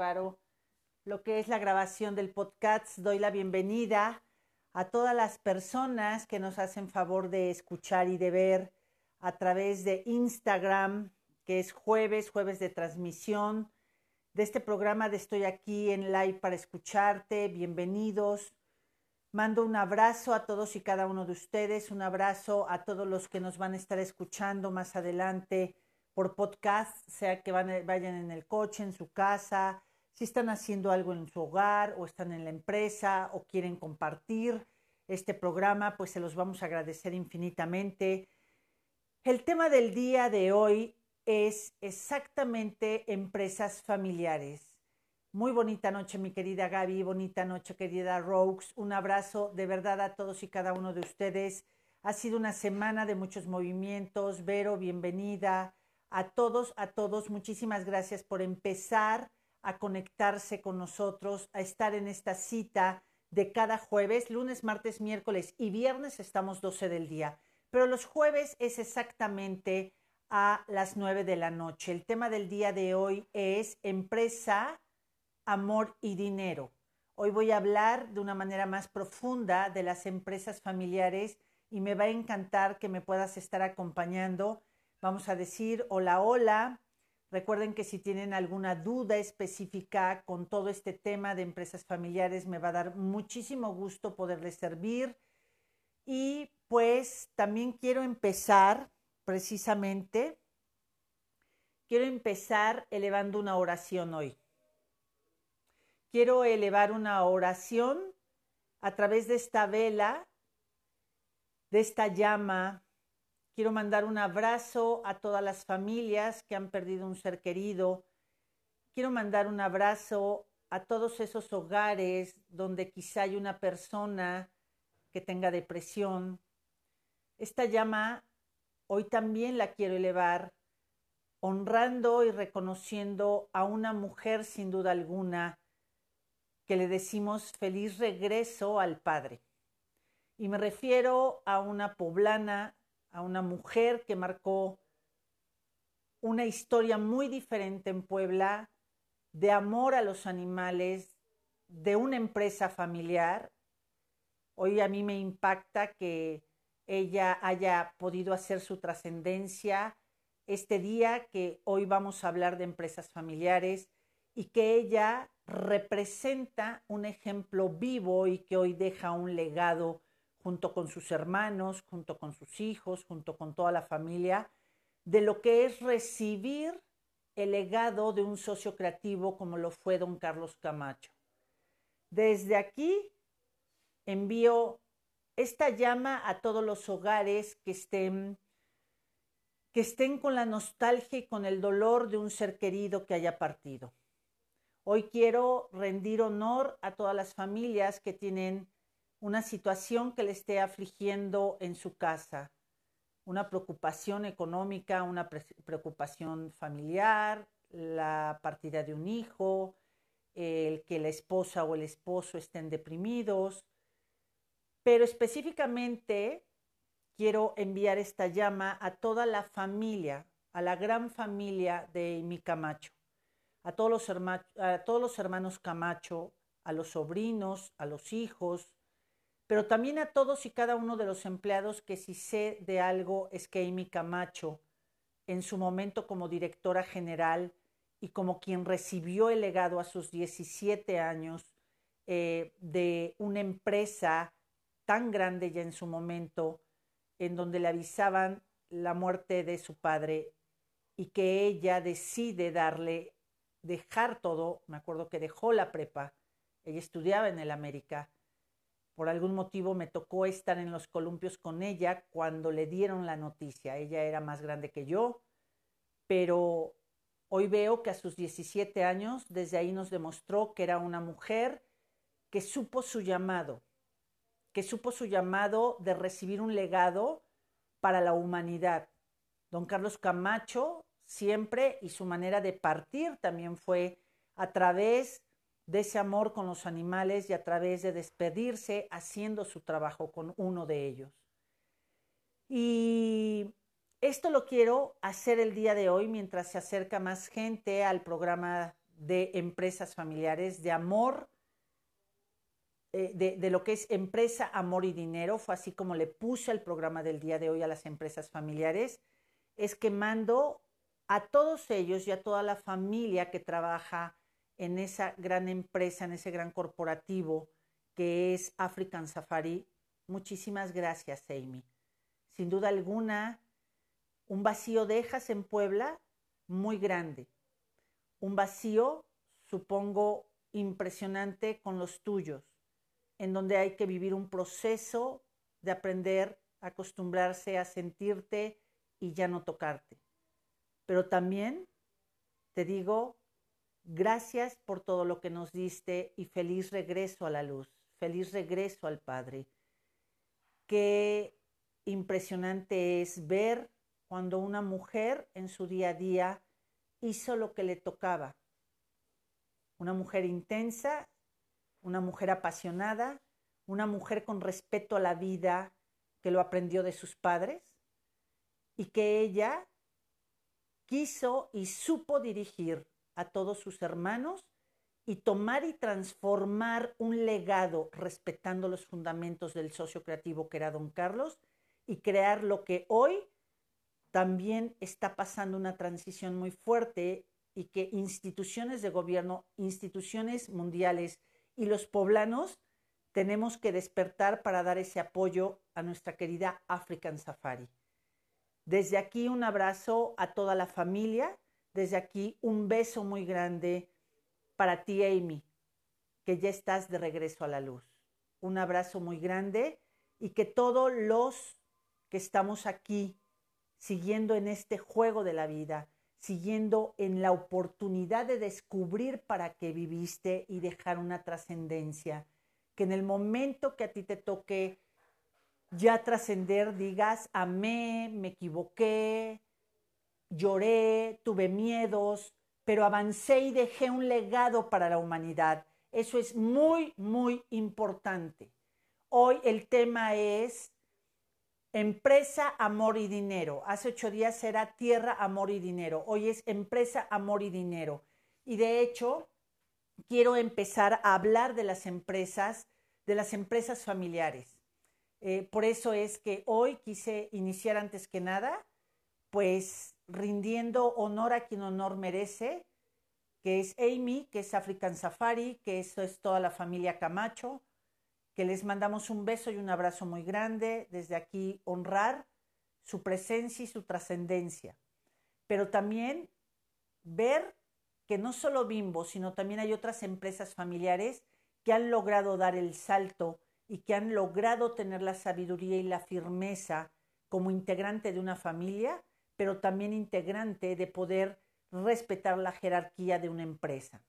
preparo lo que es la grabación del podcast. Doy la bienvenida a todas las personas que nos hacen favor de escuchar y de ver a través de Instagram, que es jueves, jueves de transmisión de este programa de Estoy aquí en live para escucharte. Bienvenidos. Mando un abrazo a todos y cada uno de ustedes, un abrazo a todos los que nos van a estar escuchando más adelante por podcast, sea que vayan en el coche, en su casa, si están haciendo algo en su hogar o están en la empresa o quieren compartir este programa, pues se los vamos a agradecer infinitamente. El tema del día de hoy es exactamente empresas familiares. Muy bonita noche, mi querida Gaby, bonita noche, querida Rogues. Un abrazo de verdad a todos y cada uno de ustedes. Ha sido una semana de muchos movimientos. Vero, bienvenida a todos, a todos, muchísimas gracias por empezar a conectarse con nosotros, a estar en esta cita de cada jueves, lunes, martes, miércoles y viernes estamos 12 del día, pero los jueves es exactamente a las 9 de la noche. El tema del día de hoy es empresa, amor y dinero. Hoy voy a hablar de una manera más profunda de las empresas familiares y me va a encantar que me puedas estar acompañando Vamos a decir hola, hola. Recuerden que si tienen alguna duda específica con todo este tema de empresas familiares, me va a dar muchísimo gusto poderles servir. Y pues también quiero empezar precisamente, quiero empezar elevando una oración hoy. Quiero elevar una oración a través de esta vela, de esta llama Quiero mandar un abrazo a todas las familias que han perdido un ser querido. Quiero mandar un abrazo a todos esos hogares donde quizá hay una persona que tenga depresión. Esta llama hoy también la quiero elevar, honrando y reconociendo a una mujer sin duda alguna que le decimos feliz regreso al Padre. Y me refiero a una poblana a una mujer que marcó una historia muy diferente en Puebla de amor a los animales, de una empresa familiar. Hoy a mí me impacta que ella haya podido hacer su trascendencia este día que hoy vamos a hablar de empresas familiares y que ella representa un ejemplo vivo y que hoy deja un legado junto con sus hermanos, junto con sus hijos, junto con toda la familia, de lo que es recibir el legado de un socio creativo como lo fue don Carlos Camacho. Desde aquí envío esta llama a todos los hogares que estén que estén con la nostalgia y con el dolor de un ser querido que haya partido. Hoy quiero rendir honor a todas las familias que tienen una situación que le esté afligiendo en su casa, una preocupación económica, una preocupación familiar, la partida de un hijo, el que la esposa o el esposo estén deprimidos. Pero específicamente quiero enviar esta llama a toda la familia, a la gran familia de mi Camacho, a todos los, a todos los hermanos Camacho, a los sobrinos, a los hijos, pero también a todos y cada uno de los empleados que si sé de algo es que Amy Camacho, en su momento como directora general y como quien recibió el legado a sus 17 años eh, de una empresa tan grande ya en su momento, en donde le avisaban la muerte de su padre y que ella decide darle, dejar todo, me acuerdo que dejó la prepa, ella estudiaba en el América, por algún motivo me tocó estar en los columpios con ella cuando le dieron la noticia. Ella era más grande que yo, pero hoy veo que a sus 17 años, desde ahí nos demostró que era una mujer que supo su llamado, que supo su llamado de recibir un legado para la humanidad. Don Carlos Camacho siempre y su manera de partir también fue a través de ese amor con los animales y a través de despedirse haciendo su trabajo con uno de ellos. Y esto lo quiero hacer el día de hoy mientras se acerca más gente al programa de empresas familiares, de amor, eh, de, lo que es empresa, amor y dinero, fue así como le puse el programa del día de hoy a las empresas familiares, es que mando a todos ellos y a toda la familia que trabaja en esa gran empresa, en ese gran corporativo que es African Safari. Muchísimas gracias, Amy. Sin duda alguna, un vacío dejas en Puebla muy grande. Un vacío, supongo, impresionante con los tuyos, en donde hay que vivir un proceso de aprender a acostumbrarse a sentirte y ya no tocarte. Pero también te digo, gracias por todo lo que nos diste y feliz regreso a la luz, feliz regreso al Padre. Qué impresionante es ver cuando una mujer en su día a día hizo lo que le tocaba. Una mujer intensa, una mujer apasionada, una mujer con respeto a la vida que lo aprendió de sus padres y que ella quiso y supo dirigir a todos sus hermanos y tomar y transformar un legado respetando los fundamentos del socio creativo que era don Carlos y crear lo que hoy también está pasando una transición muy fuerte y que instituciones de gobierno, instituciones mundiales y los poblanos tenemos que despertar para dar ese apoyo a nuestra querida African Safari. Desde aquí un abrazo a toda la familia, desde aquí un beso muy grande para ti, Amy, que ya estás de regreso a la luz. Un abrazo muy grande y que todos los que estamos aquí siguiendo en este juego de la vida, siguiendo en la oportunidad de descubrir para qué viviste y dejar una trascendencia, que en el momento que a ti te toque ya trascender, digas, amé, me equivoqué, lloré, tuve miedos, pero avancé y dejé un legado para la humanidad. Eso es muy, muy importante. Hoy el tema es Empresa, amor y dinero. Hace ocho días era tierra, amor y dinero. Hoy es empresa, amor y dinero. Y de hecho, quiero empezar a hablar de las empresas, de las empresas familiares. Eh, por eso es que hoy quise iniciar antes que nada, pues rindiendo honor a quien honor merece, que es Amy, que es African Safari, que eso es toda la familia Camacho, que les mandamos un beso y un abrazo muy grande. Desde aquí honrar su presencia y su trascendencia. Pero también ver que no solo Bimbo, sino también hay otras empresas familiares que han logrado dar el salto y que han logrado tener la sabiduría y la firmeza como integrante de una familia, pero también integrante de poder respetar la jerarquía de una empresa.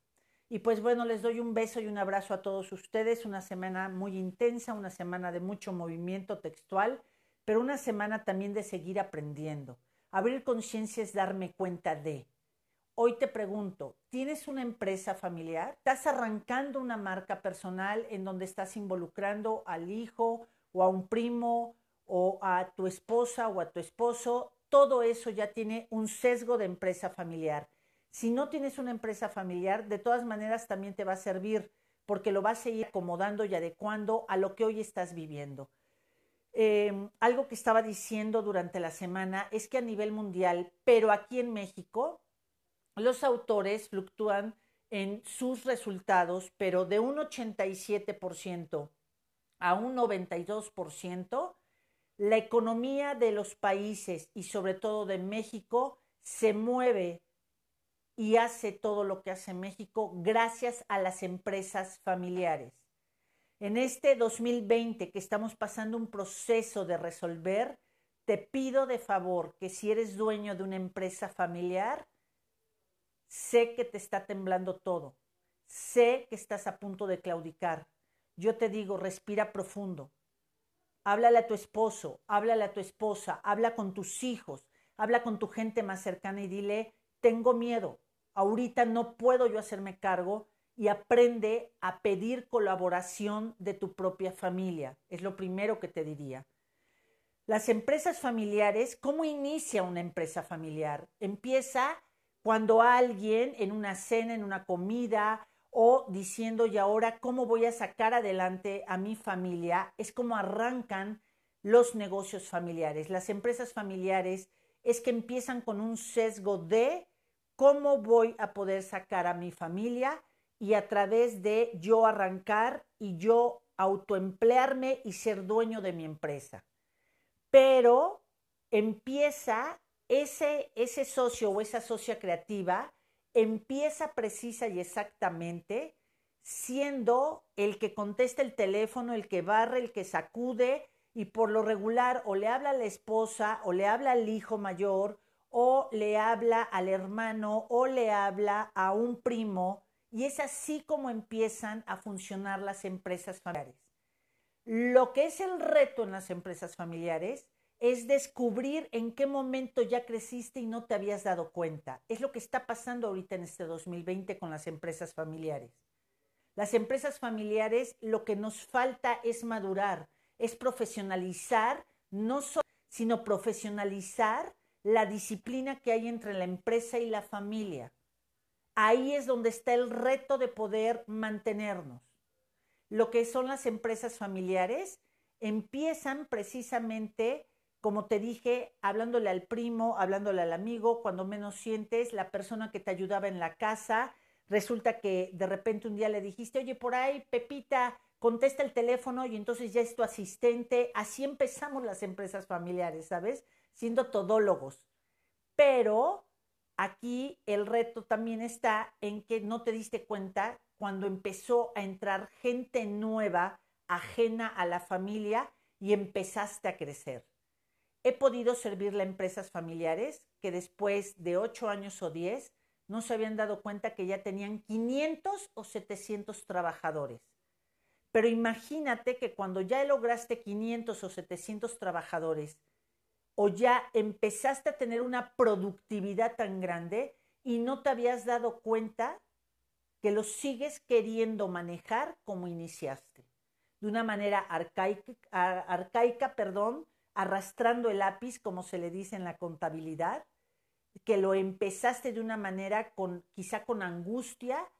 Y pues bueno, les doy un beso y un abrazo a todos ustedes. Una semana muy intensa, una semana de mucho movimiento textual, pero una semana también de seguir aprendiendo. Abrir conciencia es darme cuenta de. Hoy te pregunto, ¿tienes una empresa familiar? ¿Estás arrancando una marca personal en donde estás involucrando al hijo o a un primo o a tu esposa o a tu esposo? Todo eso ya tiene un sesgo de empresa familiar. Si no tienes una empresa familiar, de todas maneras también te va a servir porque lo vas a ir acomodando y adecuando a lo que hoy estás viviendo. Em, algo que estaba diciendo durante la semana es que a nivel mundial, pero aquí en México, los autores fluctúan en sus resultados, pero de un 87% a un 92%, la economía de los países y sobre todo de México se mueve y hace todo lo que hace México gracias a las empresas familiares. En este 2020 que estamos pasando un proceso de resolver, te pido de favor que si eres dueño de una empresa familiar, sé que te está temblando todo, sé que estás a punto de claudicar. Yo te digo, respira profundo. Háblale a tu esposo, háblale a tu esposa, habla con tus hijos, habla con tu gente más cercana y dile, tengo miedo, ahorita no puedo yo hacerme cargo y aprende a pedir colaboración de tu propia familia. Es lo primero que te diría. Las empresas familiares, ¿cómo inicia una empresa familiar? Empieza cuando alguien en una cena, en una comida o diciendo, y ahora, ¿cómo voy a sacar adelante a mi familia? Es como arrancan los negocios familiares. Las empresas familiares es que empiezan con un sesgo de cómo voy a poder sacar a mi familia y a través de yo arrancar y yo autoemplearme y ser dueño de mi empresa. Pero empieza ese, ese socio o esa socia creativa empieza precisa y exactamente siendo el que contesta el teléfono, el que barre, el que sacude y por lo regular o le habla a la esposa o le habla al hijo mayor o le habla al hermano o le habla a un primo y es así como empiezan a funcionar las empresas familiares. Lo que es el reto en las empresas familiares es descubrir en qué momento ya creciste y no te habías dado cuenta. Es lo que está pasando ahorita en este 2020 con las empresas familiares. Las empresas familiares lo que nos falta es madurar, es profesionalizar, no solo, sino profesionalizar la disciplina que hay entre la empresa y la familia. Ahí es donde está el reto de poder mantenernos. Lo que son las empresas familiares empiezan precisamente como te dije, hablándole al primo, hablándole al amigo, cuando menos sientes, la persona que te ayudaba en la casa, resulta que de repente un día le dijiste, oye, por ahí, Pepita, contesta el teléfono y entonces ya es tu asistente. Así empezamos las empresas familiares, ¿sabes? Siendo todólogos. Pero aquí el reto también está en que no te diste cuenta cuando empezó a entrar gente nueva, ajena a la familia, y empezaste a crecer. He podido servirle a empresas familiares que después de ocho años o diez no se habían dado cuenta que ya tenían 500 o 700 trabajadores. Pero imagínate que cuando ya lograste 500 o 700 trabajadores o ya empezaste a tener una productividad tan grande y no te habías dado cuenta que lo sigues queriendo manejar como iniciaste, de una manera arcaica perdón, arrastrando el lápiz, como se le dice en la contabilidad, que lo empezaste de una manera con quizá con angustia,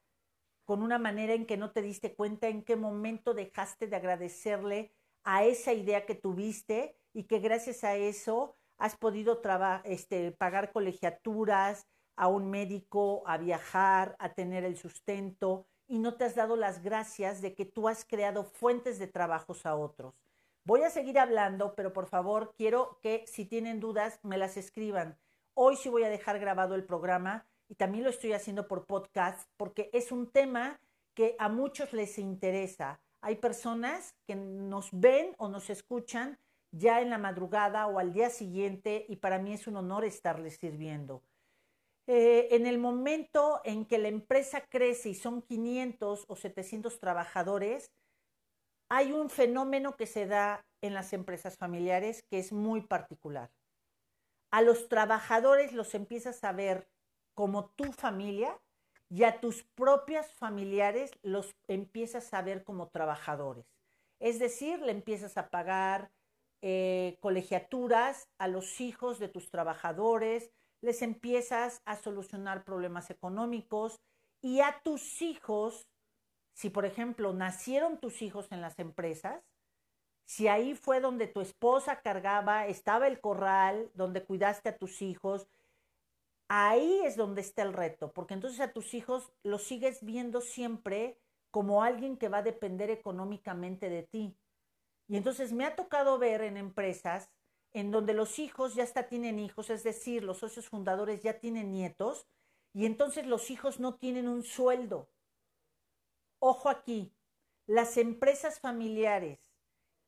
con una manera en que no te diste cuenta en qué momento dejaste de agradecerle a esa idea que tuviste y que gracias a eso has podido este, pagar colegiaturas, a un médico, a viajar, a tener el sustento y no te has dado las gracias de que tú has creado fuentes de trabajos a otros. Voy a seguir hablando, pero por favor quiero que si tienen dudas me las escriban. Hoy sí voy a dejar grabado el programa y también lo estoy haciendo por podcast porque es un tema que a muchos les interesa. Hay personas que nos ven o nos escuchan ya en la madrugada o al día siguiente y para mí es un honor estarles sirviendo. Eh, en el momento en que la empresa crece y son 500 o 700 trabajadores, hay un fenómeno que se da en las empresas familiares que es muy particular. A los trabajadores los empiezas a ver como tu familia y a tus propios familiares los empiezas a ver como trabajadores. Es decir, le empiezas a pagar eh, colegiaturas a los hijos de tus trabajadores, les empiezas a solucionar problemas económicos y a tus hijos si por ejemplo nacieron tus hijos en las empresas, si ahí fue donde tu esposa cargaba, estaba el corral, donde cuidaste a tus hijos, ahí es donde está el reto, porque entonces a tus hijos los sigues viendo siempre como alguien que va a depender económicamente de ti. Y entonces me ha tocado ver en empresas en donde los hijos ya hasta tienen hijos, es decir, los socios fundadores ya tienen nietos, y entonces los hijos no tienen un sueldo. Ojo aquí, las empresas familiares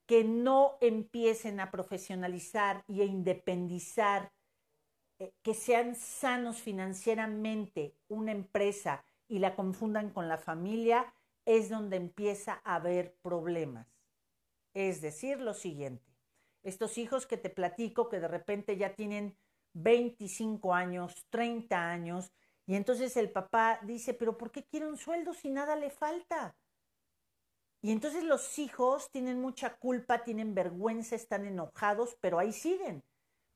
que no empiecen a profesionalizar y a independizar, eh, que sean sanos financieramente una empresa y la confundan con la familia, es donde empieza a haber problemas. Es decir, lo siguiente, estos hijos que te platico que de repente ya tienen 25 años, 30 años, y entonces el papá dice, pero ¿por qué quiere un sueldo si nada le falta? Y entonces los hijos tienen mucha culpa, tienen vergüenza, están enojados, pero ahí siguen.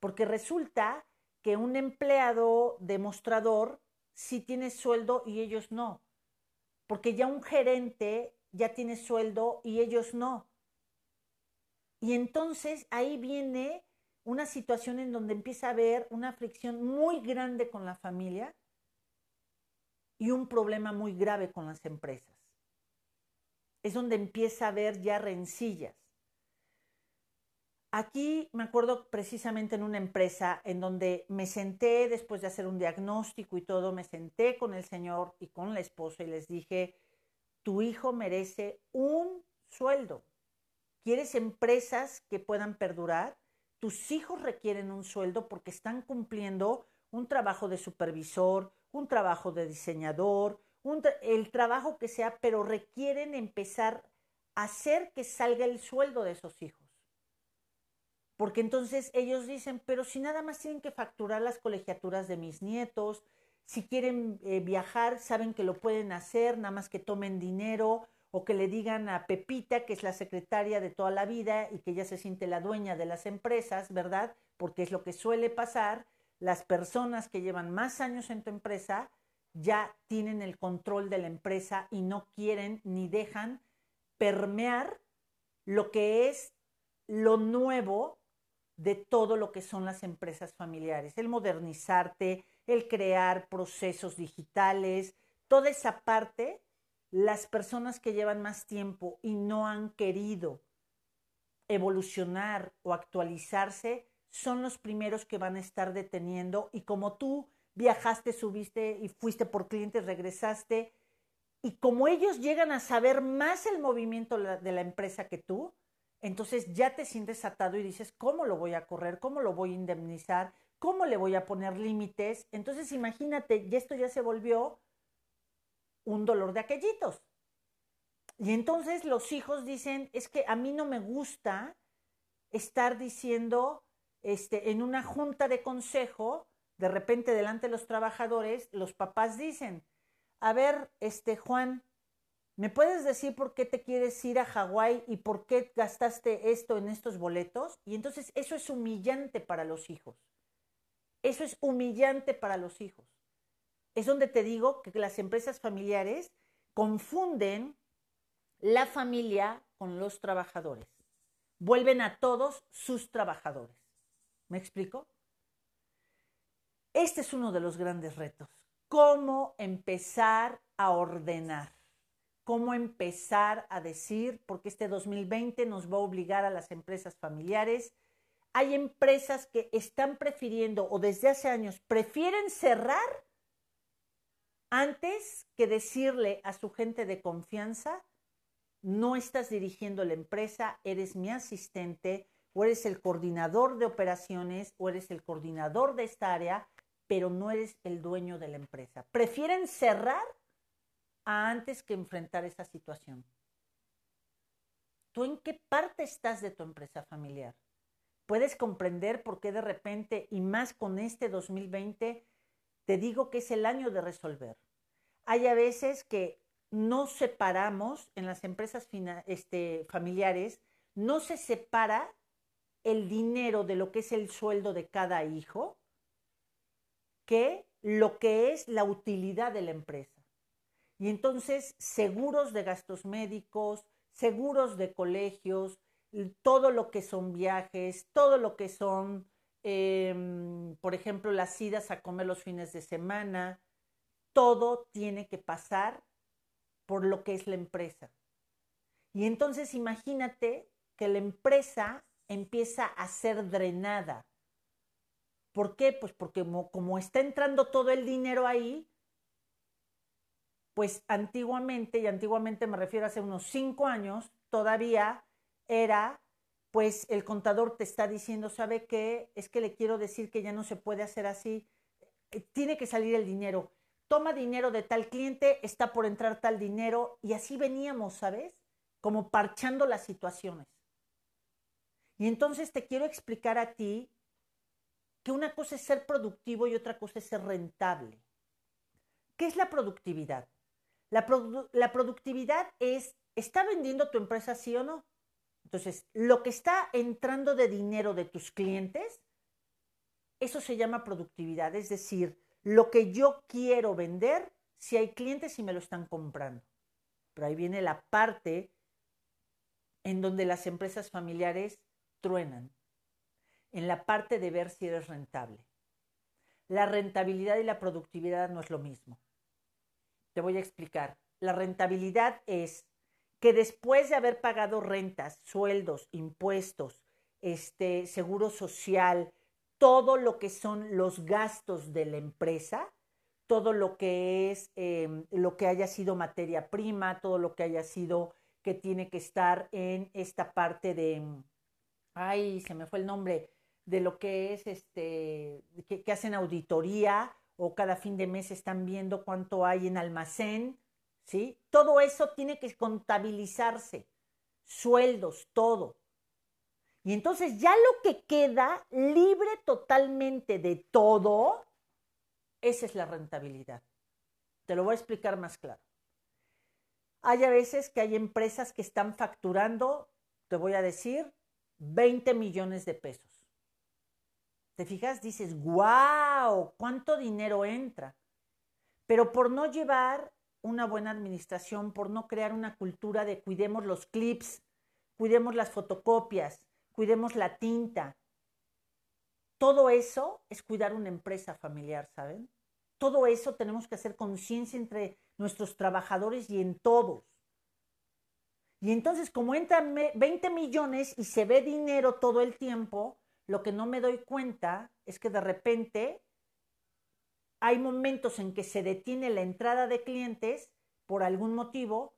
Porque resulta que un empleado demostrador sí tienes sueldo y ellos no. Porque ya un gerente ya tiene sueldo y ellos no. Y entonces ahí viene una situación en donde empieza a haber una fricción muy grande con la familia y un problema muy grave con las empresas. Es donde empieza a haber ya rencillas. Aquí me acuerdo precisamente en una empresa en donde me senté después de hacer un diagnóstico y todo, me senté con el señor y con la esposa y les dije, tu hijo merece un sueldo. ¿Quieres empresas que puedan perdurar? Tus hijos requieren un sueldo porque están cumpliendo un trabajo de supervisor, un trabajo de diseñador, el trabajo que sea, pero requieren empezar a hacer que salga el sueldo de esos hijos. Porque entonces ellos dicen, pero si nada más tienen que facturar las colegiaturas de mis nietos, si quieren eh, viajar, saben que lo pueden hacer, nada más que tomen dinero o que le digan a Pepita, que es la secretaria de toda la vida y que ya se siente la dueña de las empresas, ¿verdad? Porque es lo que suele pasar, las personas que llevan más años en tu empresa ya tienen el control de la empresa y no quieren ni dejan permear lo que es lo nuevo de todo lo que son las empresas familiares, el modernizarte, el crear procesos digitales, toda esa parte, las personas que llevan más tiempo y no han querido evolucionar o actualizarse, son los primeros que van a estar deteniendo y como tú viajaste, subiste y fuiste por clientes, regresaste, y como ellos llegan a saber más el movimiento de la empresa que tú, entonces ya te sientes atado y dices, ¿cómo lo voy a correr? ¿Cómo lo voy a indemnizar? ¿Cómo le voy a poner límites? Entonces imagínate, y esto ya se volvió un dolor de aquellitos. Y entonces los hijos dicen, es que a mí no me gusta estar diciendo este, en una junta de consejo, de repente delante de los trabajadores, los papás dicen, a ver, este Juan, ¿me puedes decir por qué te quieres ir a Hawái y por qué gastaste esto en estos boletos? Y entonces eso es humillante para los hijos. Eso es humillante para los hijos. Es donde te digo que las empresas familiares confunden la familia con los trabajadores. Vuelven a todos sus trabajadores. ¿Me explico? Este es uno de los grandes retos. ¿Cómo empezar a ordenar? ¿Cómo empezar a decir, porque este 2020 nos va a obligar a las empresas familiares? Hay empresas que están prefiriendo o desde hace años prefieren cerrar antes que decirle a su gente de confianza, no estás dirigiendo la empresa, eres mi asistente, o eres el coordinador de operaciones o eres el coordinador de esta área, pero no eres el dueño de la empresa. Prefieren cerrar antes que enfrentar esa situación. ¿Tú en qué parte estás de tu empresa familiar? ¿Puedes comprender por qué de repente, y más con este 2020, te digo que es el año de resolver? Hay a veces que no separamos en las empresas este, familiares, no se separa el dinero de lo que es el sueldo de cada hijo que lo que es la utilidad de la empresa. Y entonces, seguros de gastos médicos, seguros de colegios, todo lo que son viajes, todo lo que son, em, por ejemplo, las idas a comer los fines de semana, todo tiene que pasar por lo que es la empresa. Y entonces imagínate que la empresa empieza a ser drenada. ¿Por qué? Pues porque como, está entrando todo el dinero ahí, pues antiguamente, y antiguamente me refiero a hace unos cinco años, todavía era, pues el contador te está diciendo, ¿sabe qué? Es que le quiero decir que ya no se puede hacer así, eh, tiene que salir el dinero. Toma dinero de tal cliente, está por entrar tal dinero, y así veníamos, ¿sabes? Como parchando las situaciones. Y entonces te quiero explicar a ti que una cosa es ser productivo y otra cosa es ser rentable. ¿Qué es la productividad? La, productividad es, ¿está vendiendo tu empresa sí o no? Entonces, lo que está entrando de dinero de tus clientes, eso se llama productividad, es decir, lo que yo quiero vender si hay clientes y me lo están comprando. Pero ahí viene la parte en donde las empresas familiares truenan, en la parte de ver si eres rentable. La rentabilidad y la productividad no es lo mismo. Te voy a explicar. La rentabilidad es que después de haber pagado rentas, sueldos, impuestos, este, seguro social, todo lo que son los gastos de la empresa, todo lo que es em, lo que haya sido materia prima, todo lo que haya sido que tiene que estar en esta parte de, ay, se me fue el nombre, de lo que es este, que, hacen auditoría o cada fin de mes están viendo cuánto hay en almacén, ¿sí? Todo eso tiene que contabilizarse, sueldos, todo. Y entonces ya lo que queda libre totalmente de todo, esa es la rentabilidad. Te lo voy a explicar más claro. Hay a veces que hay empresas que están facturando, te voy a decir, 20 millones de pesos. ¿Te fijas? Dices, wow, ¿cuánto dinero entra? Pero por no llevar una buena administración, por no crear una cultura de cuidemos los clips, cuidemos las fotocopias, cuidemos la tinta. Todo eso es cuidar una empresa familiar, ¿saben? Todo eso tenemos que hacer conciencia entre nuestros trabajadores y en todos. Y entonces, como entran 20 millones y se ve dinero todo el tiempo, lo que no me doy cuenta es que de repente hay momentos en que se detiene la entrada de clientes por algún motivo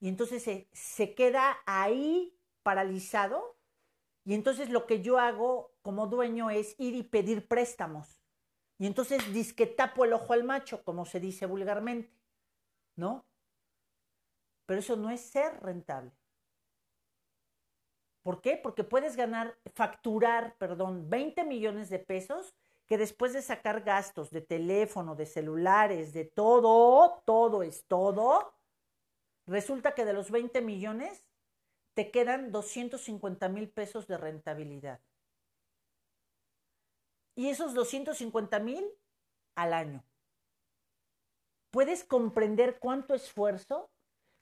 y entonces se, se queda ahí paralizado y entonces lo que yo hago como dueño es ir y pedir préstamos. Y entonces disque tapo el ojo al macho, como se dice vulgarmente. ¿No? Pero eso no es ser rentable. ¿Por qué? Porque puedes ganar, facturar, perdón, 20 millones de pesos que después de sacar gastos de teléfono, de celulares, de todo, todo es todo, resulta que de los 20 millones te quedan 250 mil pesos de rentabilidad. Y esos 250 mil al año. ¿Puedes comprender cuánto esfuerzo?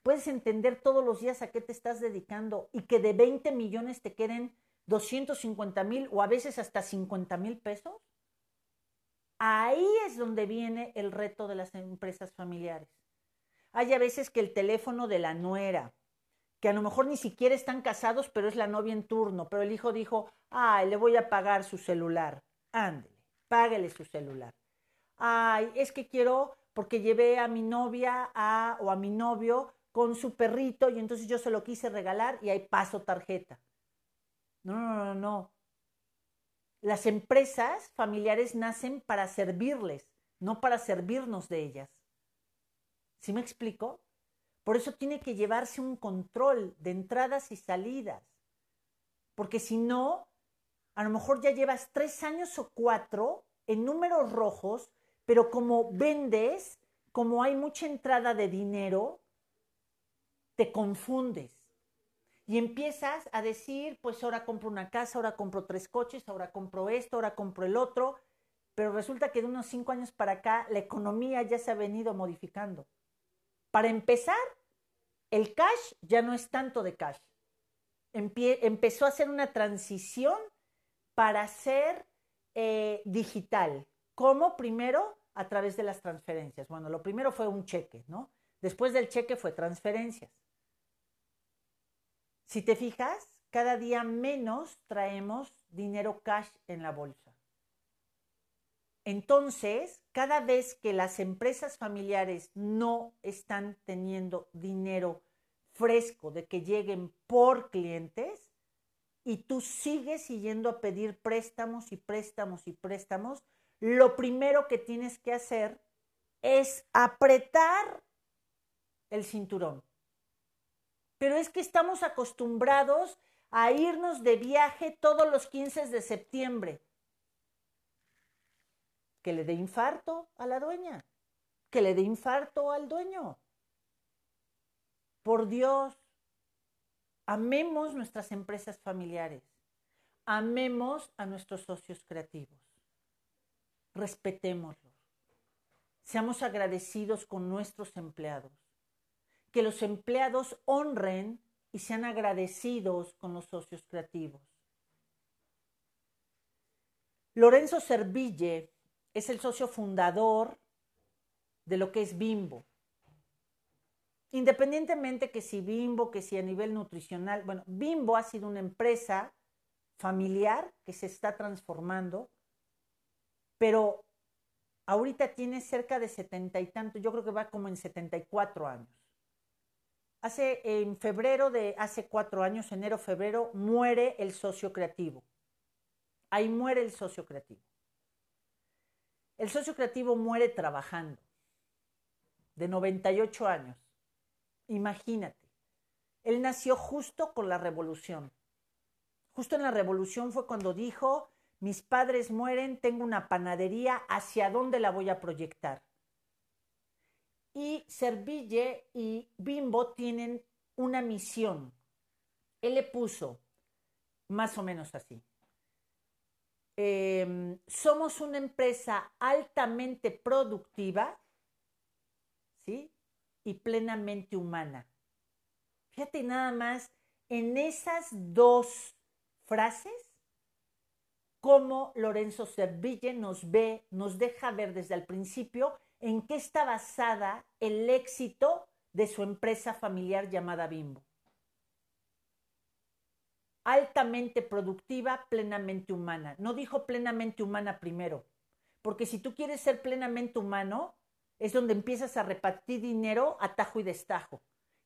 ¿Puedes entender todos los días a qué te estás dedicando y que de 20 millones te queden 250 mil o a veces hasta 50 mil pesos? Ahí es donde viene el reto de las empresas familiares. Hay a veces que el teléfono de la nuera, que a lo mejor ni siquiera están casados, pero es la novia en turno, pero el hijo dijo, ay, le voy a pagar su celular. Ándele, páguele su celular. Ay, es que quiero, porque llevé a mi novia a, o a mi novio con su perrito y entonces yo se lo quise regalar y ahí paso tarjeta. No, no, no, no. Las empresas familiares nacen para servirles, no para servirnos de ellas. ¿Sí me explico? Por eso tiene que llevarse un control de entradas y salidas. Porque si no, a lo mejor ya llevas tres años o cuatro en números rojos, pero como vendes, como hay mucha entrada de dinero, te confundes. Y empiezas a decir, pues ahora compro una casa, ahora compro tres coches, ahora compro esto, ahora compro el otro. Pero resulta que de unos cinco años para acá la economía ya se ha venido modificando. Para empezar, el cash ya no es tanto de cash. empezó a hacer una transición para ser eh, digital. ¿Cómo? Primero, a través de las transferencias. Bueno, lo primero fue un cheque, ¿no? Después del cheque fue transferencias. Si te fijas, cada día menos traemos dinero cash en la bolsa. Entonces, cada vez que las empresas familiares no están teniendo dinero fresco de que lleguen por clientes y tú sigues yendo a pedir préstamos y préstamos y préstamos, lo primero que tienes que hacer es apretar el cinturón. Pero es que estamos acostumbrados a irnos de viaje todos los 15 de septiembre que le dé infarto a la dueña, que le dé infarto al dueño. Por Dios, amemos nuestras empresas familiares, amemos a nuestros socios creativos, respetémoslos, seamos agradecidos con nuestros empleados, que los empleados honren y sean agradecidos con los socios creativos. Lorenzo Serville es el socio fundador de lo que es Bimbo. Independientemente que si Bimbo, que si a nivel nutricional, bueno, Bimbo ha sido una empresa familiar que se está transformando, pero ahorita tiene cerca de setenta y tantos, yo creo que va como en 74 años. Hace, en febrero de hace cuatro años, enero, febrero, muere el socio creativo. Ahí muere el socio creativo. El socio creativo muere trabajando, de 98 años. Imagínate. Él nació justo con la revolución. Justo en la revolución fue cuando dijo, mis padres mueren, tengo una panadería, ¿hacia dónde la voy a proyectar? Y Serville y Bimbo tienen una misión. Él le puso más o menos así. Em, somos una empresa altamente productiva, ¿sí? Y plenamente humana. Fíjate nada más en esas dos frases cómo Lorenzo Serville nos ve, nos deja ver desde el principio en qué está basada el éxito de su empresa familiar llamada Bimbo altamente productiva, plenamente humana. No dijo plenamente humana primero, porque si tú quieres ser plenamente humano, es donde empiezas a repartir dinero a tajo y destajo.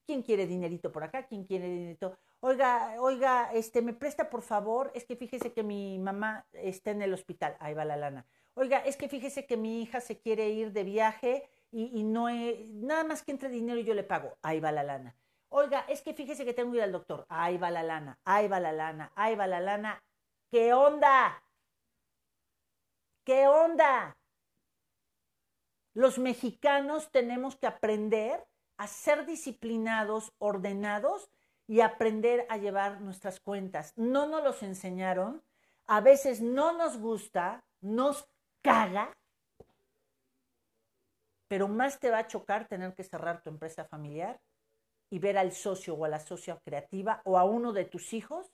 ¿Quién quiere dinerito por acá? ¿Quién quiere dinerito? Oiga, oiga, este, me presta por favor, es que fíjese que mi mamá está en el hospital, ahí va la lana. Oiga, es que fíjese que mi hija se quiere ir de viaje y, no, nada más que entre dinero y yo le pago, ahí va la lana. Oiga, es que fíjese que tengo que ir al doctor. Ahí va la lana, ahí va la lana, ahí va la lana. ¿Qué onda? ¿Qué onda? Los mexicanos tenemos que aprender a ser disciplinados, ordenados y aprender a llevar nuestras cuentas. No nos los enseñaron, a veces no nos gusta, nos caga, pero más te va a chocar tener que cerrar tu empresa familiar y ver al socio o a la socia creativa o a uno de tus hijos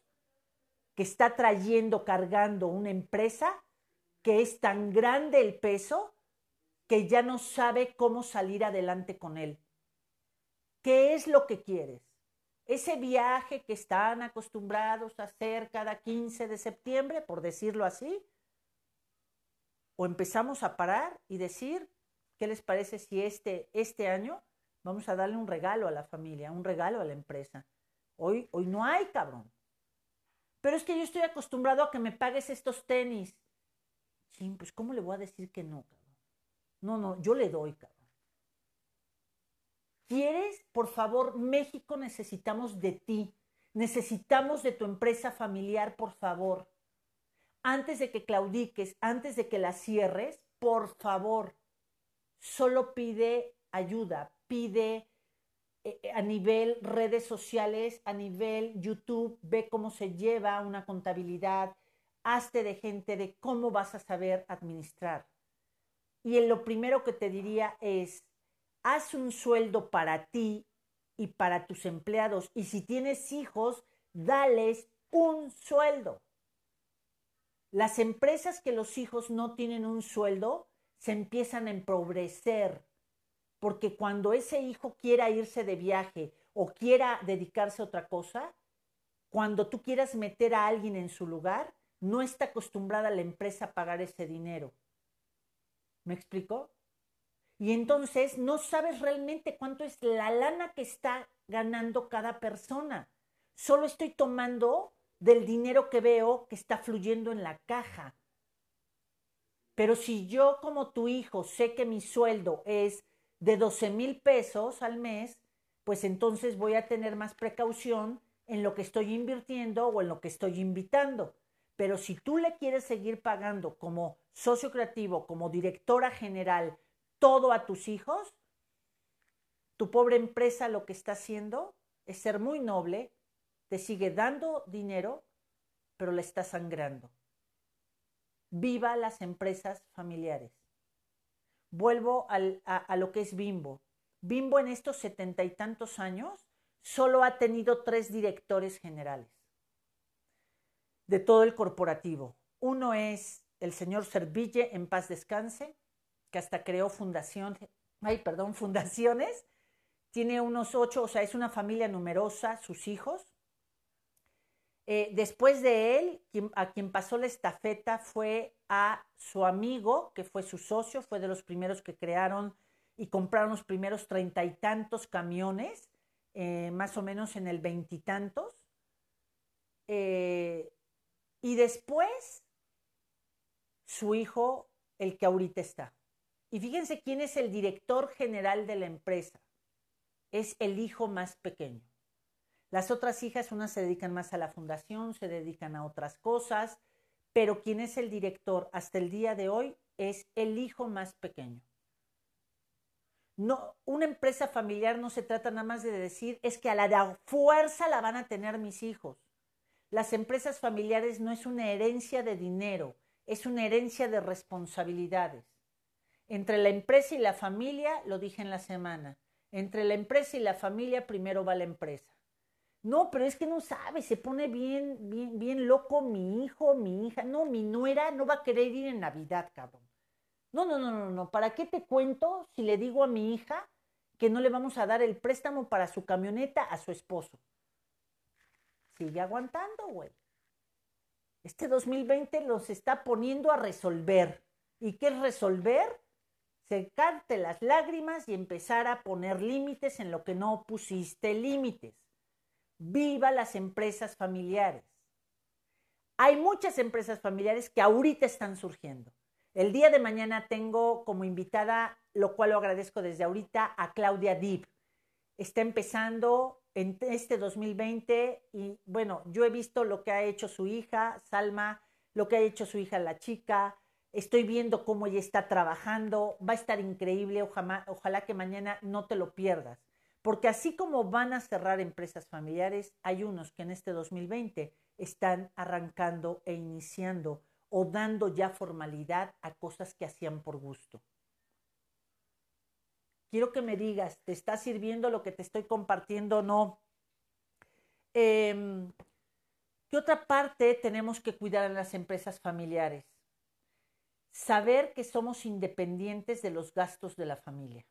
que está trayendo, cargando una empresa que es tan grande el peso que ya no sabe cómo salir adelante con él. ¿Qué es lo que quieres? Ese viaje que están acostumbrados a hacer cada 15 de septiembre, por decirlo así, o empezamos a parar y decir, ¿qué les parece si este, este año Vamos a darle un regalo a la familia, un regalo a la empresa. Hoy, hoy no hay, cabrón. Pero es que yo estoy acostumbrado a que me pagues estos tenis. Sí, pues ¿cómo le voy a decir que no, cabrón? No, no, yo le doy, cabrón. ¿Quieres? Por favor, México necesitamos de ti. Necesitamos de tu empresa familiar, por favor. Antes de que claudiques, antes de que la cierres, por favor, solo pide ayuda, pide eh, eh, a nivel redes sociales, a nivel YouTube, ve cómo se lleva una contabilidad, hazte de gente de cómo vas a saber administrar. Y lo primero que te diría es, haz un sueldo para ti y para tus empleados. Y si tienes hijos, dales un sueldo. Las empresas que los hijos no tienen un sueldo se empiezan a empobrecer porque cuando ese hijo quiera irse de viaje o quiera dedicarse a otra cosa, cuando tú quieras meter a alguien en su lugar, no está acostumbrada la empresa a pagar ese dinero. ¿Me explico? Y entonces no sabes realmente cuánto es la lana que está ganando cada persona. Solo estoy tomando del dinero que veo que está fluyendo en la caja. Pero si yo como tu hijo sé que mi sueldo es de 12 mil pesos al mes, pues entonces voy a tener más precaución en lo que estoy invirtiendo o en lo que estoy invitando. Pero si tú le quieres seguir pagando como socio creativo, como directora general, todo a tus hijos, tu pobre empresa lo que está haciendo es ser muy noble, te sigue dando dinero, pero le está sangrando. Viva las empresas familiares. vuelvo a, a lo que es Bimbo. Bimbo en estos setenta y tantos años solo ha tenido tres directores generales de todo el corporativo. Uno es el señor Serville, en paz descanse, que hasta creó fundación, ay, perdón, fundaciones. Tiene unos ocho, o sea, es una familia numerosa, sus hijos. Eh, después de él, a quien pasó la estafeta fue a su amigo, que fue su socio, fue de los primeros que crearon y compraron los primeros treinta y tantos camiones, eh, más o menos en el veintitantos. Eh, y después, su hijo, el que ahorita está. Y fíjense quién es el director general de la empresa. Es el hijo más pequeño. Las otras hijas, unas se dedican más a la fundación, se dedican a otras cosas, pero quien es el director hasta el día de hoy es el hijo más pequeño. No, una empresa familiar no se trata nada más de decir es que a la fuerza la van a tener mis hijos. Las empresas familiares no es una herencia de dinero, es una herencia de responsabilidades. Entre la empresa y la familia, lo dije en la semana, entre la empresa y la familia primero va la empresa. No, pero es que no sabe, se pone bien, bien, bien loco mi hijo, mi hija. No, mi nuera no va a querer ir en Navidad, cabrón. No, no, no, no, no. ¿Para qué te cuento si le digo a mi hija que no le vamos a dar el préstamo para su camioneta a su esposo? sigue aguantando, güey. Este 2020 los está poniendo a resolver. ¿Y qué es resolver? Secarte las lágrimas y empezar a poner límites en lo que no pusiste límites. Viva las empresas familiares. Hay muchas empresas familiares que ahorita están surgiendo. El día de mañana tengo como invitada, lo cual lo agradezco desde ahorita, a Claudia Deep. Está empezando en este 2020 y bueno, yo he visto lo que ha hecho su hija, Salma, lo que ha hecho su hija la chica, estoy viendo cómo ella está trabajando, va a estar increíble, ojalá, ojalá que mañana no te lo pierdas, porque así como van a cerrar empresas familiares, hay unos que en este 2020 están arrancando e iniciando o dando ya formalidad a cosas que hacían por gusto quiero que me digas, ¿te está sirviendo lo que te estoy compartiendo o no? Em, ¿Qué otra parte tenemos que cuidar en las empresas familiares? Saber que somos independientes de los gastos de la familia.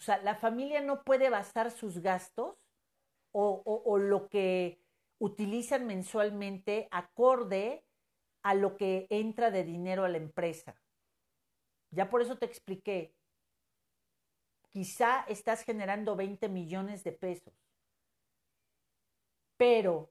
O sea, la familia no puede basar sus gastos o, o lo que utilizan mensualmente acorde a lo que entra de dinero a la empresa. Ya por eso te expliqué, quizá estás generando 20 millones de pesos. Pero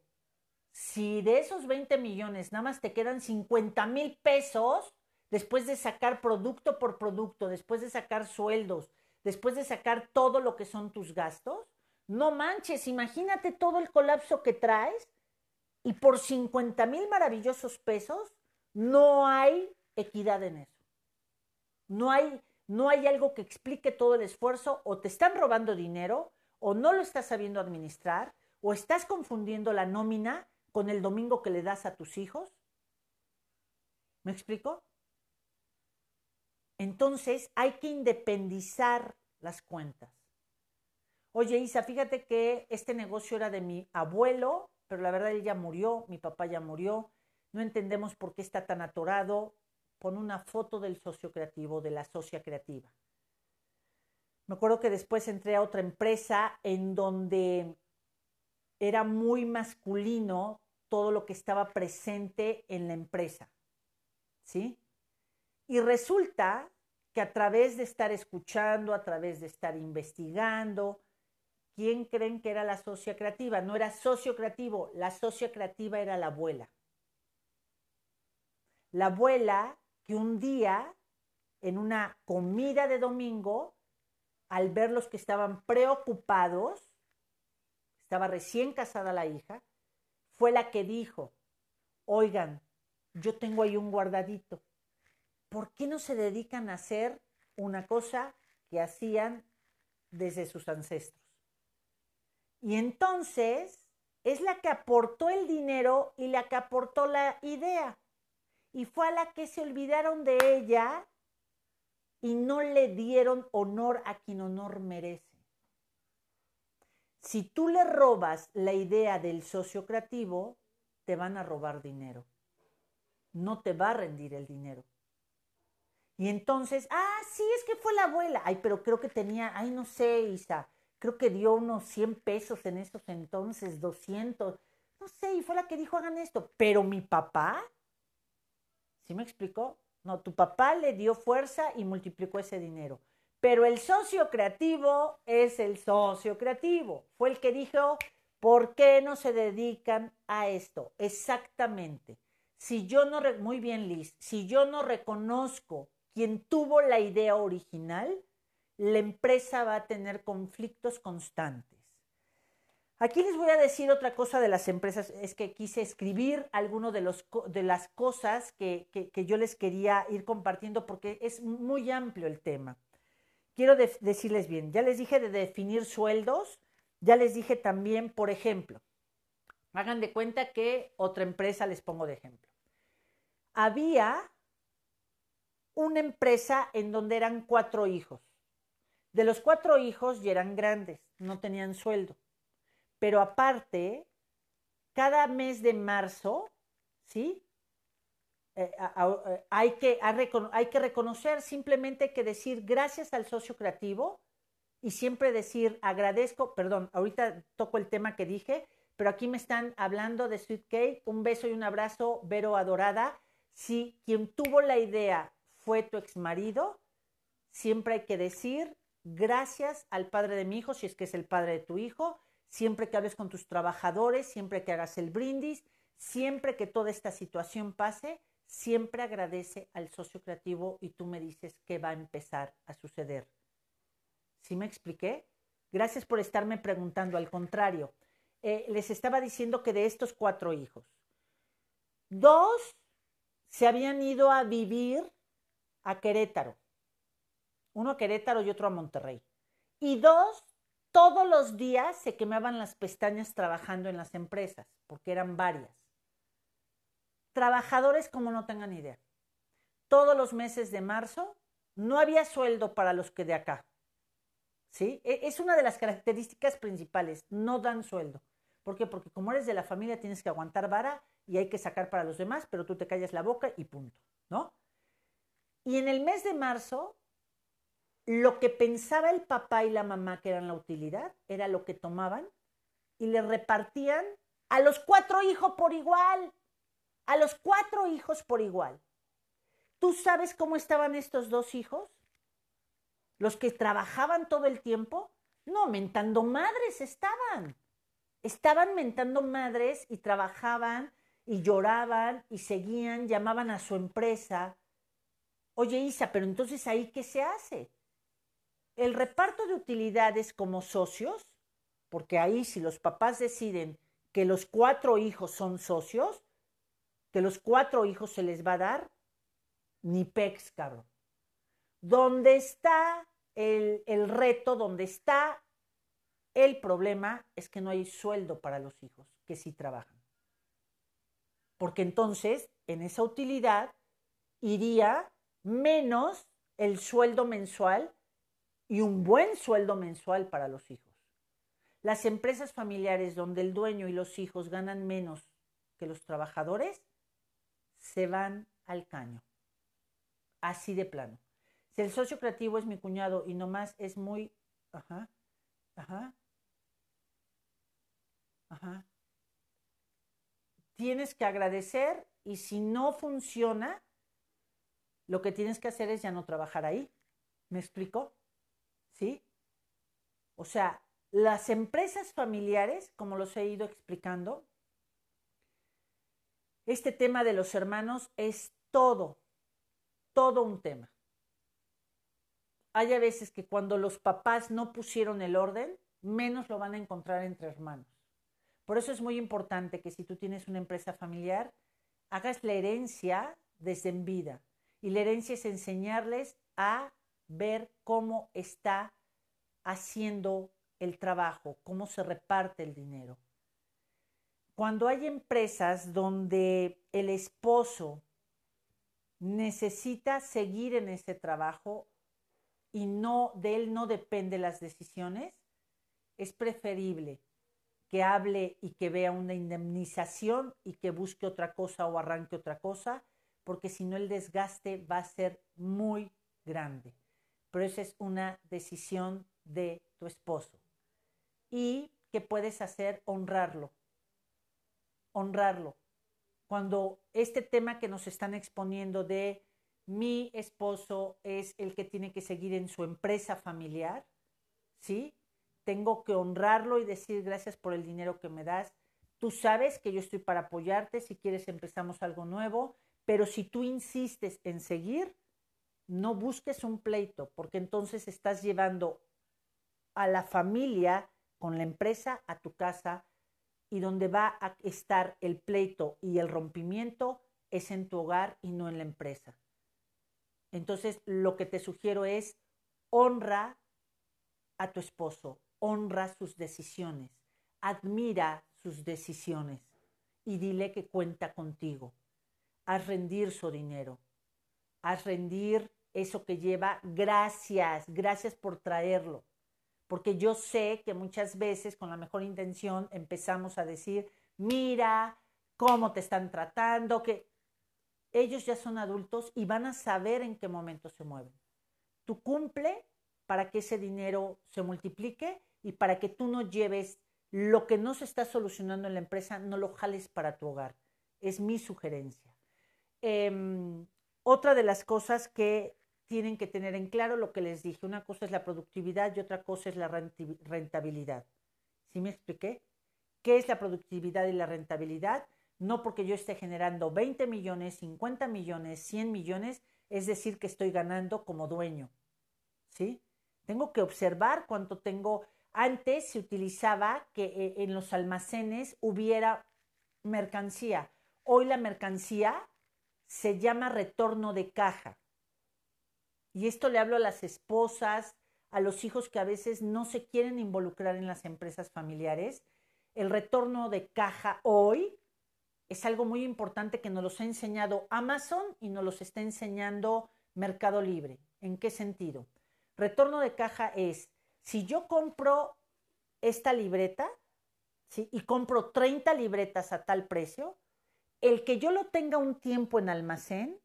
si de esos 20 millones nada más te quedan 50 mil pesos, después de sacar producto por producto, después de sacar sueldos, después de sacar todo lo que son tus gastos, no manches, imagínate todo el colapso que traes y por 50 mil maravillosos pesos no hay equidad en eso. No hay, no hay algo que explique todo el esfuerzo, o te están robando dinero, o no lo estás sabiendo administrar, o estás confundiendo la nómina con el domingo que le das a tus hijos. ¿Me explico? Entonces hay que independizar las cuentas. Oye, Isa, fíjate que este negocio era de mi abuelo, pero la verdad él ya murió, mi papá ya murió, no entendemos por qué está tan atorado, pon una foto del socio creativo, de la socia creativa. Me acuerdo que después entré a otra empresa en donde era muy masculino todo lo que estaba presente en la empresa. ¿Sí? Y resulta que a través de estar escuchando, a través de estar investigando, ¿quién creen que era la socia creativa? No era socio creativo, la socia creativa era la abuela. La abuela que un día, en una comida de domingo, al ver los que estaban preocupados, estaba recién casada la hija, fue la que dijo, oigan, yo tengo ahí un guardadito, ¿por qué no se dedican a hacer una cosa que hacían desde sus ancestros? Y entonces es la que aportó el dinero y la que aportó la idea y fue a la que se olvidaron de ella y no le dieron honor a quien honor merece. Si tú le robas la idea del socio creativo, te van a robar dinero. No te va a rendir el dinero. Y entonces, ah, sí, es que fue la abuela. Ay, pero creo que tenía, ay, no sé, Isa, creo que dio unos 100 pesos en esos entonces, 200. No sé, y fue la que dijo, hagan esto. Pero mi papá, ¿sí me explicó? No, tu papá le dio fuerza y multiplicó ese dinero. Pero el socio creativo es el socio creativo. Fue el que dijo, ¿por qué no se dedican a esto? Exactamente. Si yo no, muy bien Liz, si yo no reconozco quien tuvo la idea original, la empresa va a tener conflictos constantes. Aquí les voy a decir otra cosa de las empresas, es que quise escribir algunas de, de las cosas que, que, yo les quería ir compartiendo porque es muy amplio el tema quiero decirles bien, ya les dije de definir sueldos, ya les dije también, por ejemplo, hagan de cuenta que otra empresa les pongo de ejemplo. Había una empresa en donde eran cuatro hijos. De los cuatro hijos ya eran grandes, no tenían sueldo. Pero aparte, cada mes de marzo, ¿sí? Eh, eh, hay, que, hay que reconocer, simplemente que decir gracias al socio creativo y siempre decir agradezco, perdón, ahorita toco el tema que dije, pero aquí me están hablando de Sweet Cake, un beso y un abrazo, Vero adorada. Si quien tuvo la idea fue tu ex marido, siempre hay que decir gracias al padre de mi hijo, si es que es el padre de tu hijo, siempre que hables con tus trabajadores, siempre que hagas el brindis, siempre que toda esta situación pase, siempre agradece al socio creativo y tú me dices que va a empezar a suceder. ¿Sí me expliqué? Gracias por estarme preguntando. Al contrario, eh, les estaba diciendo que de estos cuatro hijos, dos se habían ido a vivir a Querétaro. Uno a Querétaro y otro a Monterrey. Y dos, todos los días se quemaban las pestañas trabajando en las empresas, porque eran varias. Trabajadores como no tengan idea. Todos los meses de marzo no había sueldo para los que de acá. ¿Sí? E, es una de las características principales, no dan sueldo. ¿Por qué? Porque como eres de la familia tienes que aguantar vara y hay que sacar para los demás, pero tú te callas la boca y punto, ¿no? Y en el mes de marzo, lo que pensaba el papá y la mamá que eran la utilidad, era lo que tomaban y le repartían a los cuatro hijos por igual a los cuatro hijos por igual. ¿Tú sabes cómo estaban estos dos hijos? Los que trabajaban todo el tiempo. No, mentando madres estaban. Estaban mentando madres y trabajaban y lloraban y seguían, llamaban a su empresa. Oye, Isa, pero entonces ahí qué se hace? El reparto de utilidades como socios, porque ahí si los papás deciden que los cuatro hijos son socios, que los cuatro hijos se les va a dar, ni pex, cabrón. ¿Dónde está el, el reto? ¿Dónde está el problema? Es que no hay sueldo para los hijos que sí trabajan. Porque entonces, en esa utilidad, iría menos el sueldo mensual y un buen sueldo mensual para los hijos. Las empresas familiares donde el dueño y los hijos ganan menos que los trabajadores se van al caño. Así de plano. Si el socio creativo es mi cuñado y nomás es muy... Ajá, ajá, ajá. Tienes que agradecer y si no funciona, lo que tienes que hacer es ya no trabajar ahí. ¿Me explico? ¿Sí? O sea, las empresas familiares, como los he ido explicando, este tema de los hermanos es todo, todo un tema. Hay a veces que cuando los papás no pusieron el orden, menos lo van a encontrar entre hermanos. Por eso es muy importante que si tú tienes una empresa familiar, hagas la herencia desde en vida. Y la herencia es enseñarles a ver cómo está haciendo el trabajo, cómo se reparte el dinero. Cuando hay empresas donde el esposo necesita seguir en ese trabajo y no de él no depende las decisiones, es preferible que hable y que vea una indemnización y que busque otra cosa o arranque otra cosa, porque si no el desgaste va a ser muy grande. Pero esa es una decisión de tu esposo. Y que puedes hacer honrarlo. Honrarlo. Cuando este tema que nos están exponiendo de mi esposo es el que tiene que seguir en su empresa familiar, ¿sí? Tengo que honrarlo y decir gracias por el dinero que me das. Tú sabes que yo estoy para apoyarte, si quieres empezamos algo nuevo, pero si tú insistes en seguir, no busques un pleito, porque entonces estás llevando a la familia con la empresa a tu casa y donde va a estar el pleito y el rompimiento es en tu hogar y no en la empresa. Entonces, lo que te sugiero es honra a tu esposo, honra sus decisiones, admira sus decisiones y dile que cuenta contigo. Haz rendir su dinero, haz rendir eso que lleva. Gracias, gracias por traerlo. Porque yo sé que muchas veces con la mejor intención empezamos a decir, mira cómo te están tratando, que ellos ya son adultos y van a saber en qué momento se mueven. Tú cumple para que ese dinero se multiplique y para que tú no lleves lo que no se está solucionando en la empresa, no lo jales para tu hogar. Es mi sugerencia. Em, otra de las cosas que tienen que tener en claro lo que les dije, una cosa es la productividad y otra cosa es la rentabilidad. ¿Sí me expliqué? ¿Qué es la productividad y la rentabilidad? no porque yo esté generando 20 millones, 50 millones, 100 millones, es decir, que estoy ganando como dueño. ¿Sí? Tengo que observar cuánto tengo. Antes se utilizaba que eh, en los almacenes hubiera mercancía. Hoy la mercancía se llama retorno de caja. Y esto le hablo a las esposas, a los hijos que a veces no se quieren involucrar en las empresas familiares. El retorno de caja hoy es algo muy importante que nos los ha enseñado Amazon y nos los está enseñando Mercado Libre. ¿En qué sentido? Retorno de caja es, si yo compro esta libreta ¿sí? y compro 30 libretas a tal precio, el que yo lo tenga un tiempo en almacén,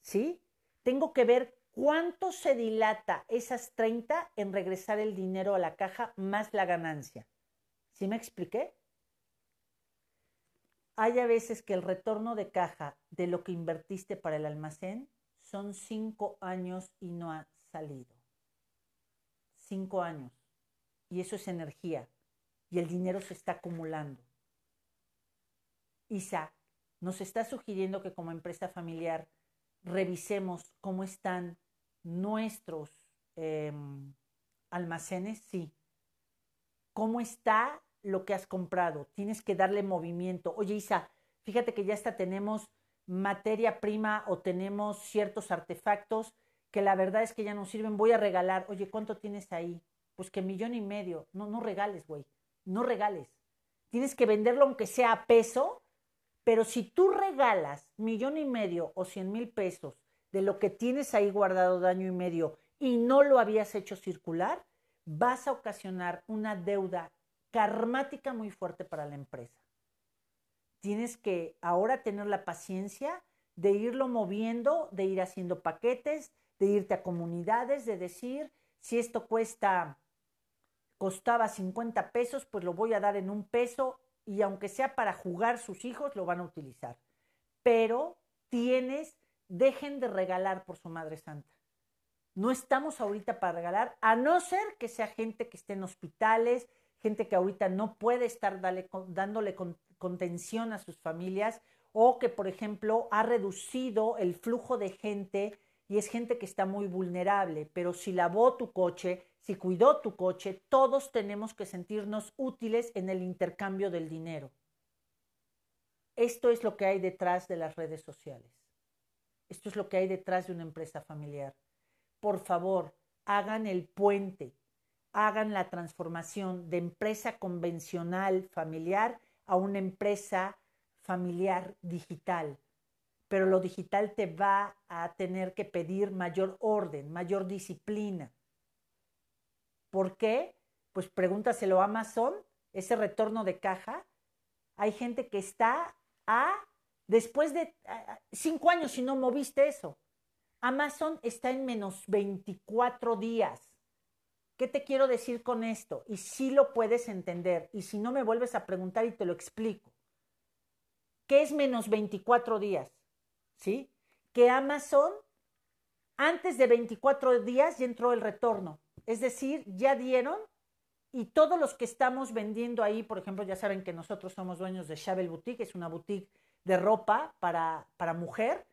¿sí? tengo que ver cuánto se dilata esas 30 en regresar el dinero a la caja más la ganancia. ¿Sí me expliqué? hay a veces que el retorno de caja de lo que invertiste para el almacén son cinco años y no ha salido. Cinco años. Y eso es energía. Y el dinero se está acumulando. Isa, nos está sugiriendo que como empresa familiar revisemos cómo están nuestros em, almacenes. Sí. ¿Cómo está lo que has comprado, tienes que darle movimiento. Oye, Isa, fíjate que ya hasta tenemos materia prima o tenemos ciertos artefactos que la verdad es que ya no sirven, voy a regalar. Oye, ¿cuánto tienes ahí? Pues que millón y medio. No, no regales, güey. No regales. Tienes que venderlo aunque sea a peso, pero si tú regalas millón y medio o cien mil pesos de lo que tienes ahí guardado de año y medio y no lo habías hecho circular, vas a ocasionar una deuda karmática muy fuerte para la empresa. Tienes que ahora tener la paciencia de irlo moviendo, de ir haciendo paquetes, de irte a comunidades, de decir, si esto cuesta, costaba 50 pesos, pues lo voy a dar en un peso y aunque sea para jugar sus hijos, lo van a utilizar. Pero tienes, dejen de regalar por su Madre Santa. No estamos ahorita para regalar, a no ser que sea gente que esté en hospitales, gente que ahorita no puede estar dándole contención a sus familias o que, por ejemplo, ha reducido el flujo de gente y es gente que está muy vulnerable, pero si lavó tu coche, si cuidó tu coche, todos tenemos que sentirnos útiles en el intercambio del dinero. Esto es lo que hay detrás de las redes sociales. Esto es lo que hay detrás de una empresa familiar. Por favor, hagan el puente hagan la transformación de empresa convencional familiar a una empresa familiar digital. Pero lo digital te va a tener que pedir mayor orden, mayor disciplina. ¿Por qué? Pues pregúntaselo a Amazon, ese retorno de caja. Hay gente que está a, después de cinco años si no moviste eso. Amazon está en menos 24 días. ¿Qué te quiero decir con esto? Y si lo puedes entender. Y si no me vuelves a preguntar y te lo explico. ¿Qué es menos 24 días? ¿Sí? Que Amazon, antes de 24 días ya entró el retorno. Es decir, ya dieron y todos los que estamos vendiendo ahí, por ejemplo, ya saben que nosotros somos dueños de Shabel Boutique, es una boutique de ropa para, para mujer.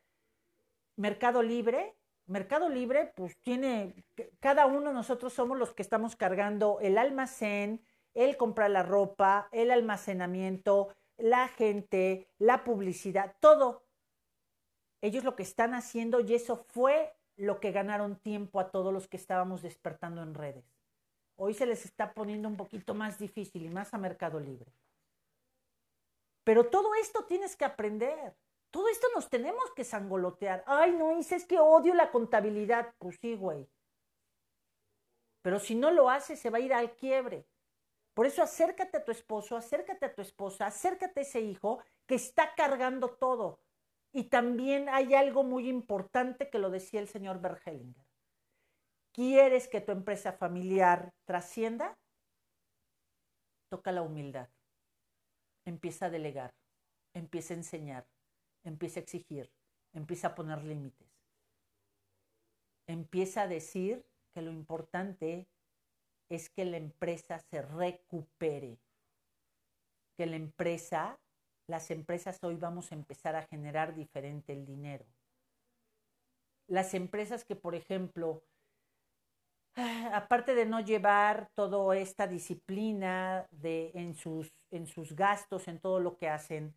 Mercado Libre, Mercado Libre, pues tiene, cada uno nosotros somos los que estamos cargando el almacén, el comprar la ropa, el almacenamiento, la gente, la publicidad, todo. Ellos lo que están haciendo y eso fue lo que ganaron tiempo a todos los que estábamos despertando en redes. Hoy se les está poniendo un poquito más difícil y más a Mercado Libre. Pero todo esto tienes que aprender. Todo esto nos tenemos que sangolotear. Ay, no, dices que odio la contabilidad. Pues sí, güey. Pero si no lo haces, se va a ir al quiebre. Por eso acércate a tu esposo, acércate a tu esposa, acércate a ese hijo que está cargando todo. Y también hay algo muy importante que lo decía el señor Bergelinger. ¿Quieres que tu empresa familiar trascienda? Toca la humildad. Empieza a delegar, empieza a enseñar, empieza a exigir, empieza a poner límites. Empieza a decir que lo importante es que la empresa se recupere, que la empresa, las empresas hoy vamos a empezar a generar diferente el dinero. Las empresas que, por ejemplo, aparte de no llevar toda esta disciplina de, en, sus, en sus gastos, en todo lo que hacen,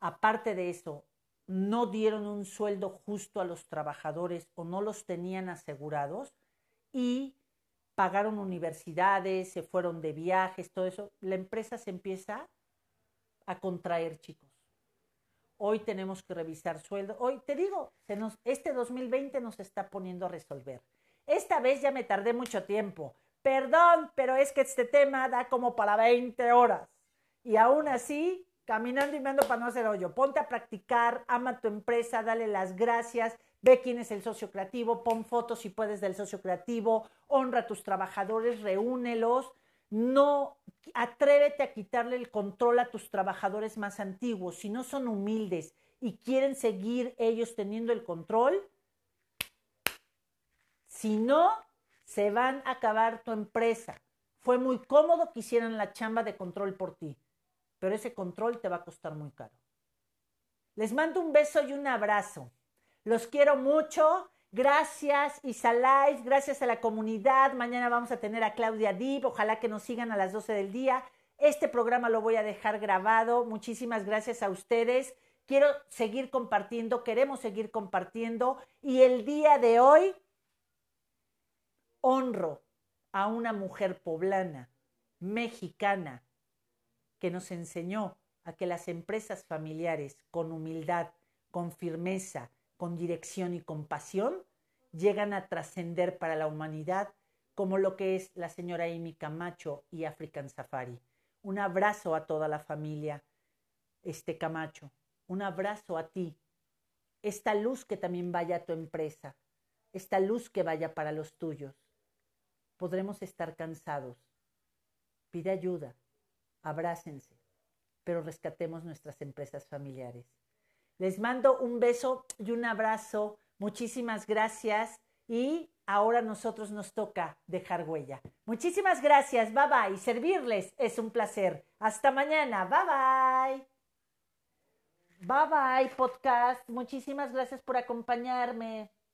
aparte de eso, no dieron un sueldo justo a los trabajadores o no los tenían asegurados y pagaron universidades, se fueron de viajes, todo eso, la empresa se empieza a contraer, chicos. Hoy tenemos que revisar sueldo. Hoy te digo, se nos, este 2020 nos está poniendo a resolver. Esta vez ya me tardé mucho tiempo. Perdón, pero es que este tema da como para 20 horas. Y aún así caminando y me ando para no hacer hoyo. Ponte a practicar, ama tu empresa, dale las gracias, ve quién es el socio creativo, pon fotos si puedes del socio creativo, honra a tus trabajadores, reúnelos. No atrévete a quitarle el control a tus trabajadores más antiguos. Si no son humildes y quieren seguir ellos teniendo el control, si no, se van a acabar tu empresa. Fue muy cómodo que hicieran la chamba de control por ti pero ese control te va a costar muy caro. Les mando un beso y un abrazo. Los quiero mucho. Gracias Isalais, gracias a la comunidad. Mañana vamos a tener a Claudia Dib. Ojalá que nos sigan a las 12 del día. Este programa lo voy a dejar grabado. Muchísimas gracias a ustedes. Quiero seguir compartiendo, queremos seguir compartiendo. Y el día de hoy honro a una mujer poblana, mexicana, que nos enseñó a que las empresas familiares, con humildad, con firmeza, con dirección y compasión, llegan a trascender para la humanidad como lo que es la señora Amy Camacho y African Safari. Un abrazo a toda la familia, este Camacho. Un abrazo a ti. Esta luz que también vaya a tu empresa. Esta luz que vaya para los tuyos. Podremos estar cansados. Pide ayuda abrácense, pero rescatemos nuestras empresas familiares. Les mando un beso y un abrazo. Muchísimas gracias y ahora nosotros nos toca dejar huella. Muchísimas gracias. Bye bye. Servirles es un placer. Hasta mañana. Bye bye. Bye bye podcast. Muchísimas gracias por acompañarme.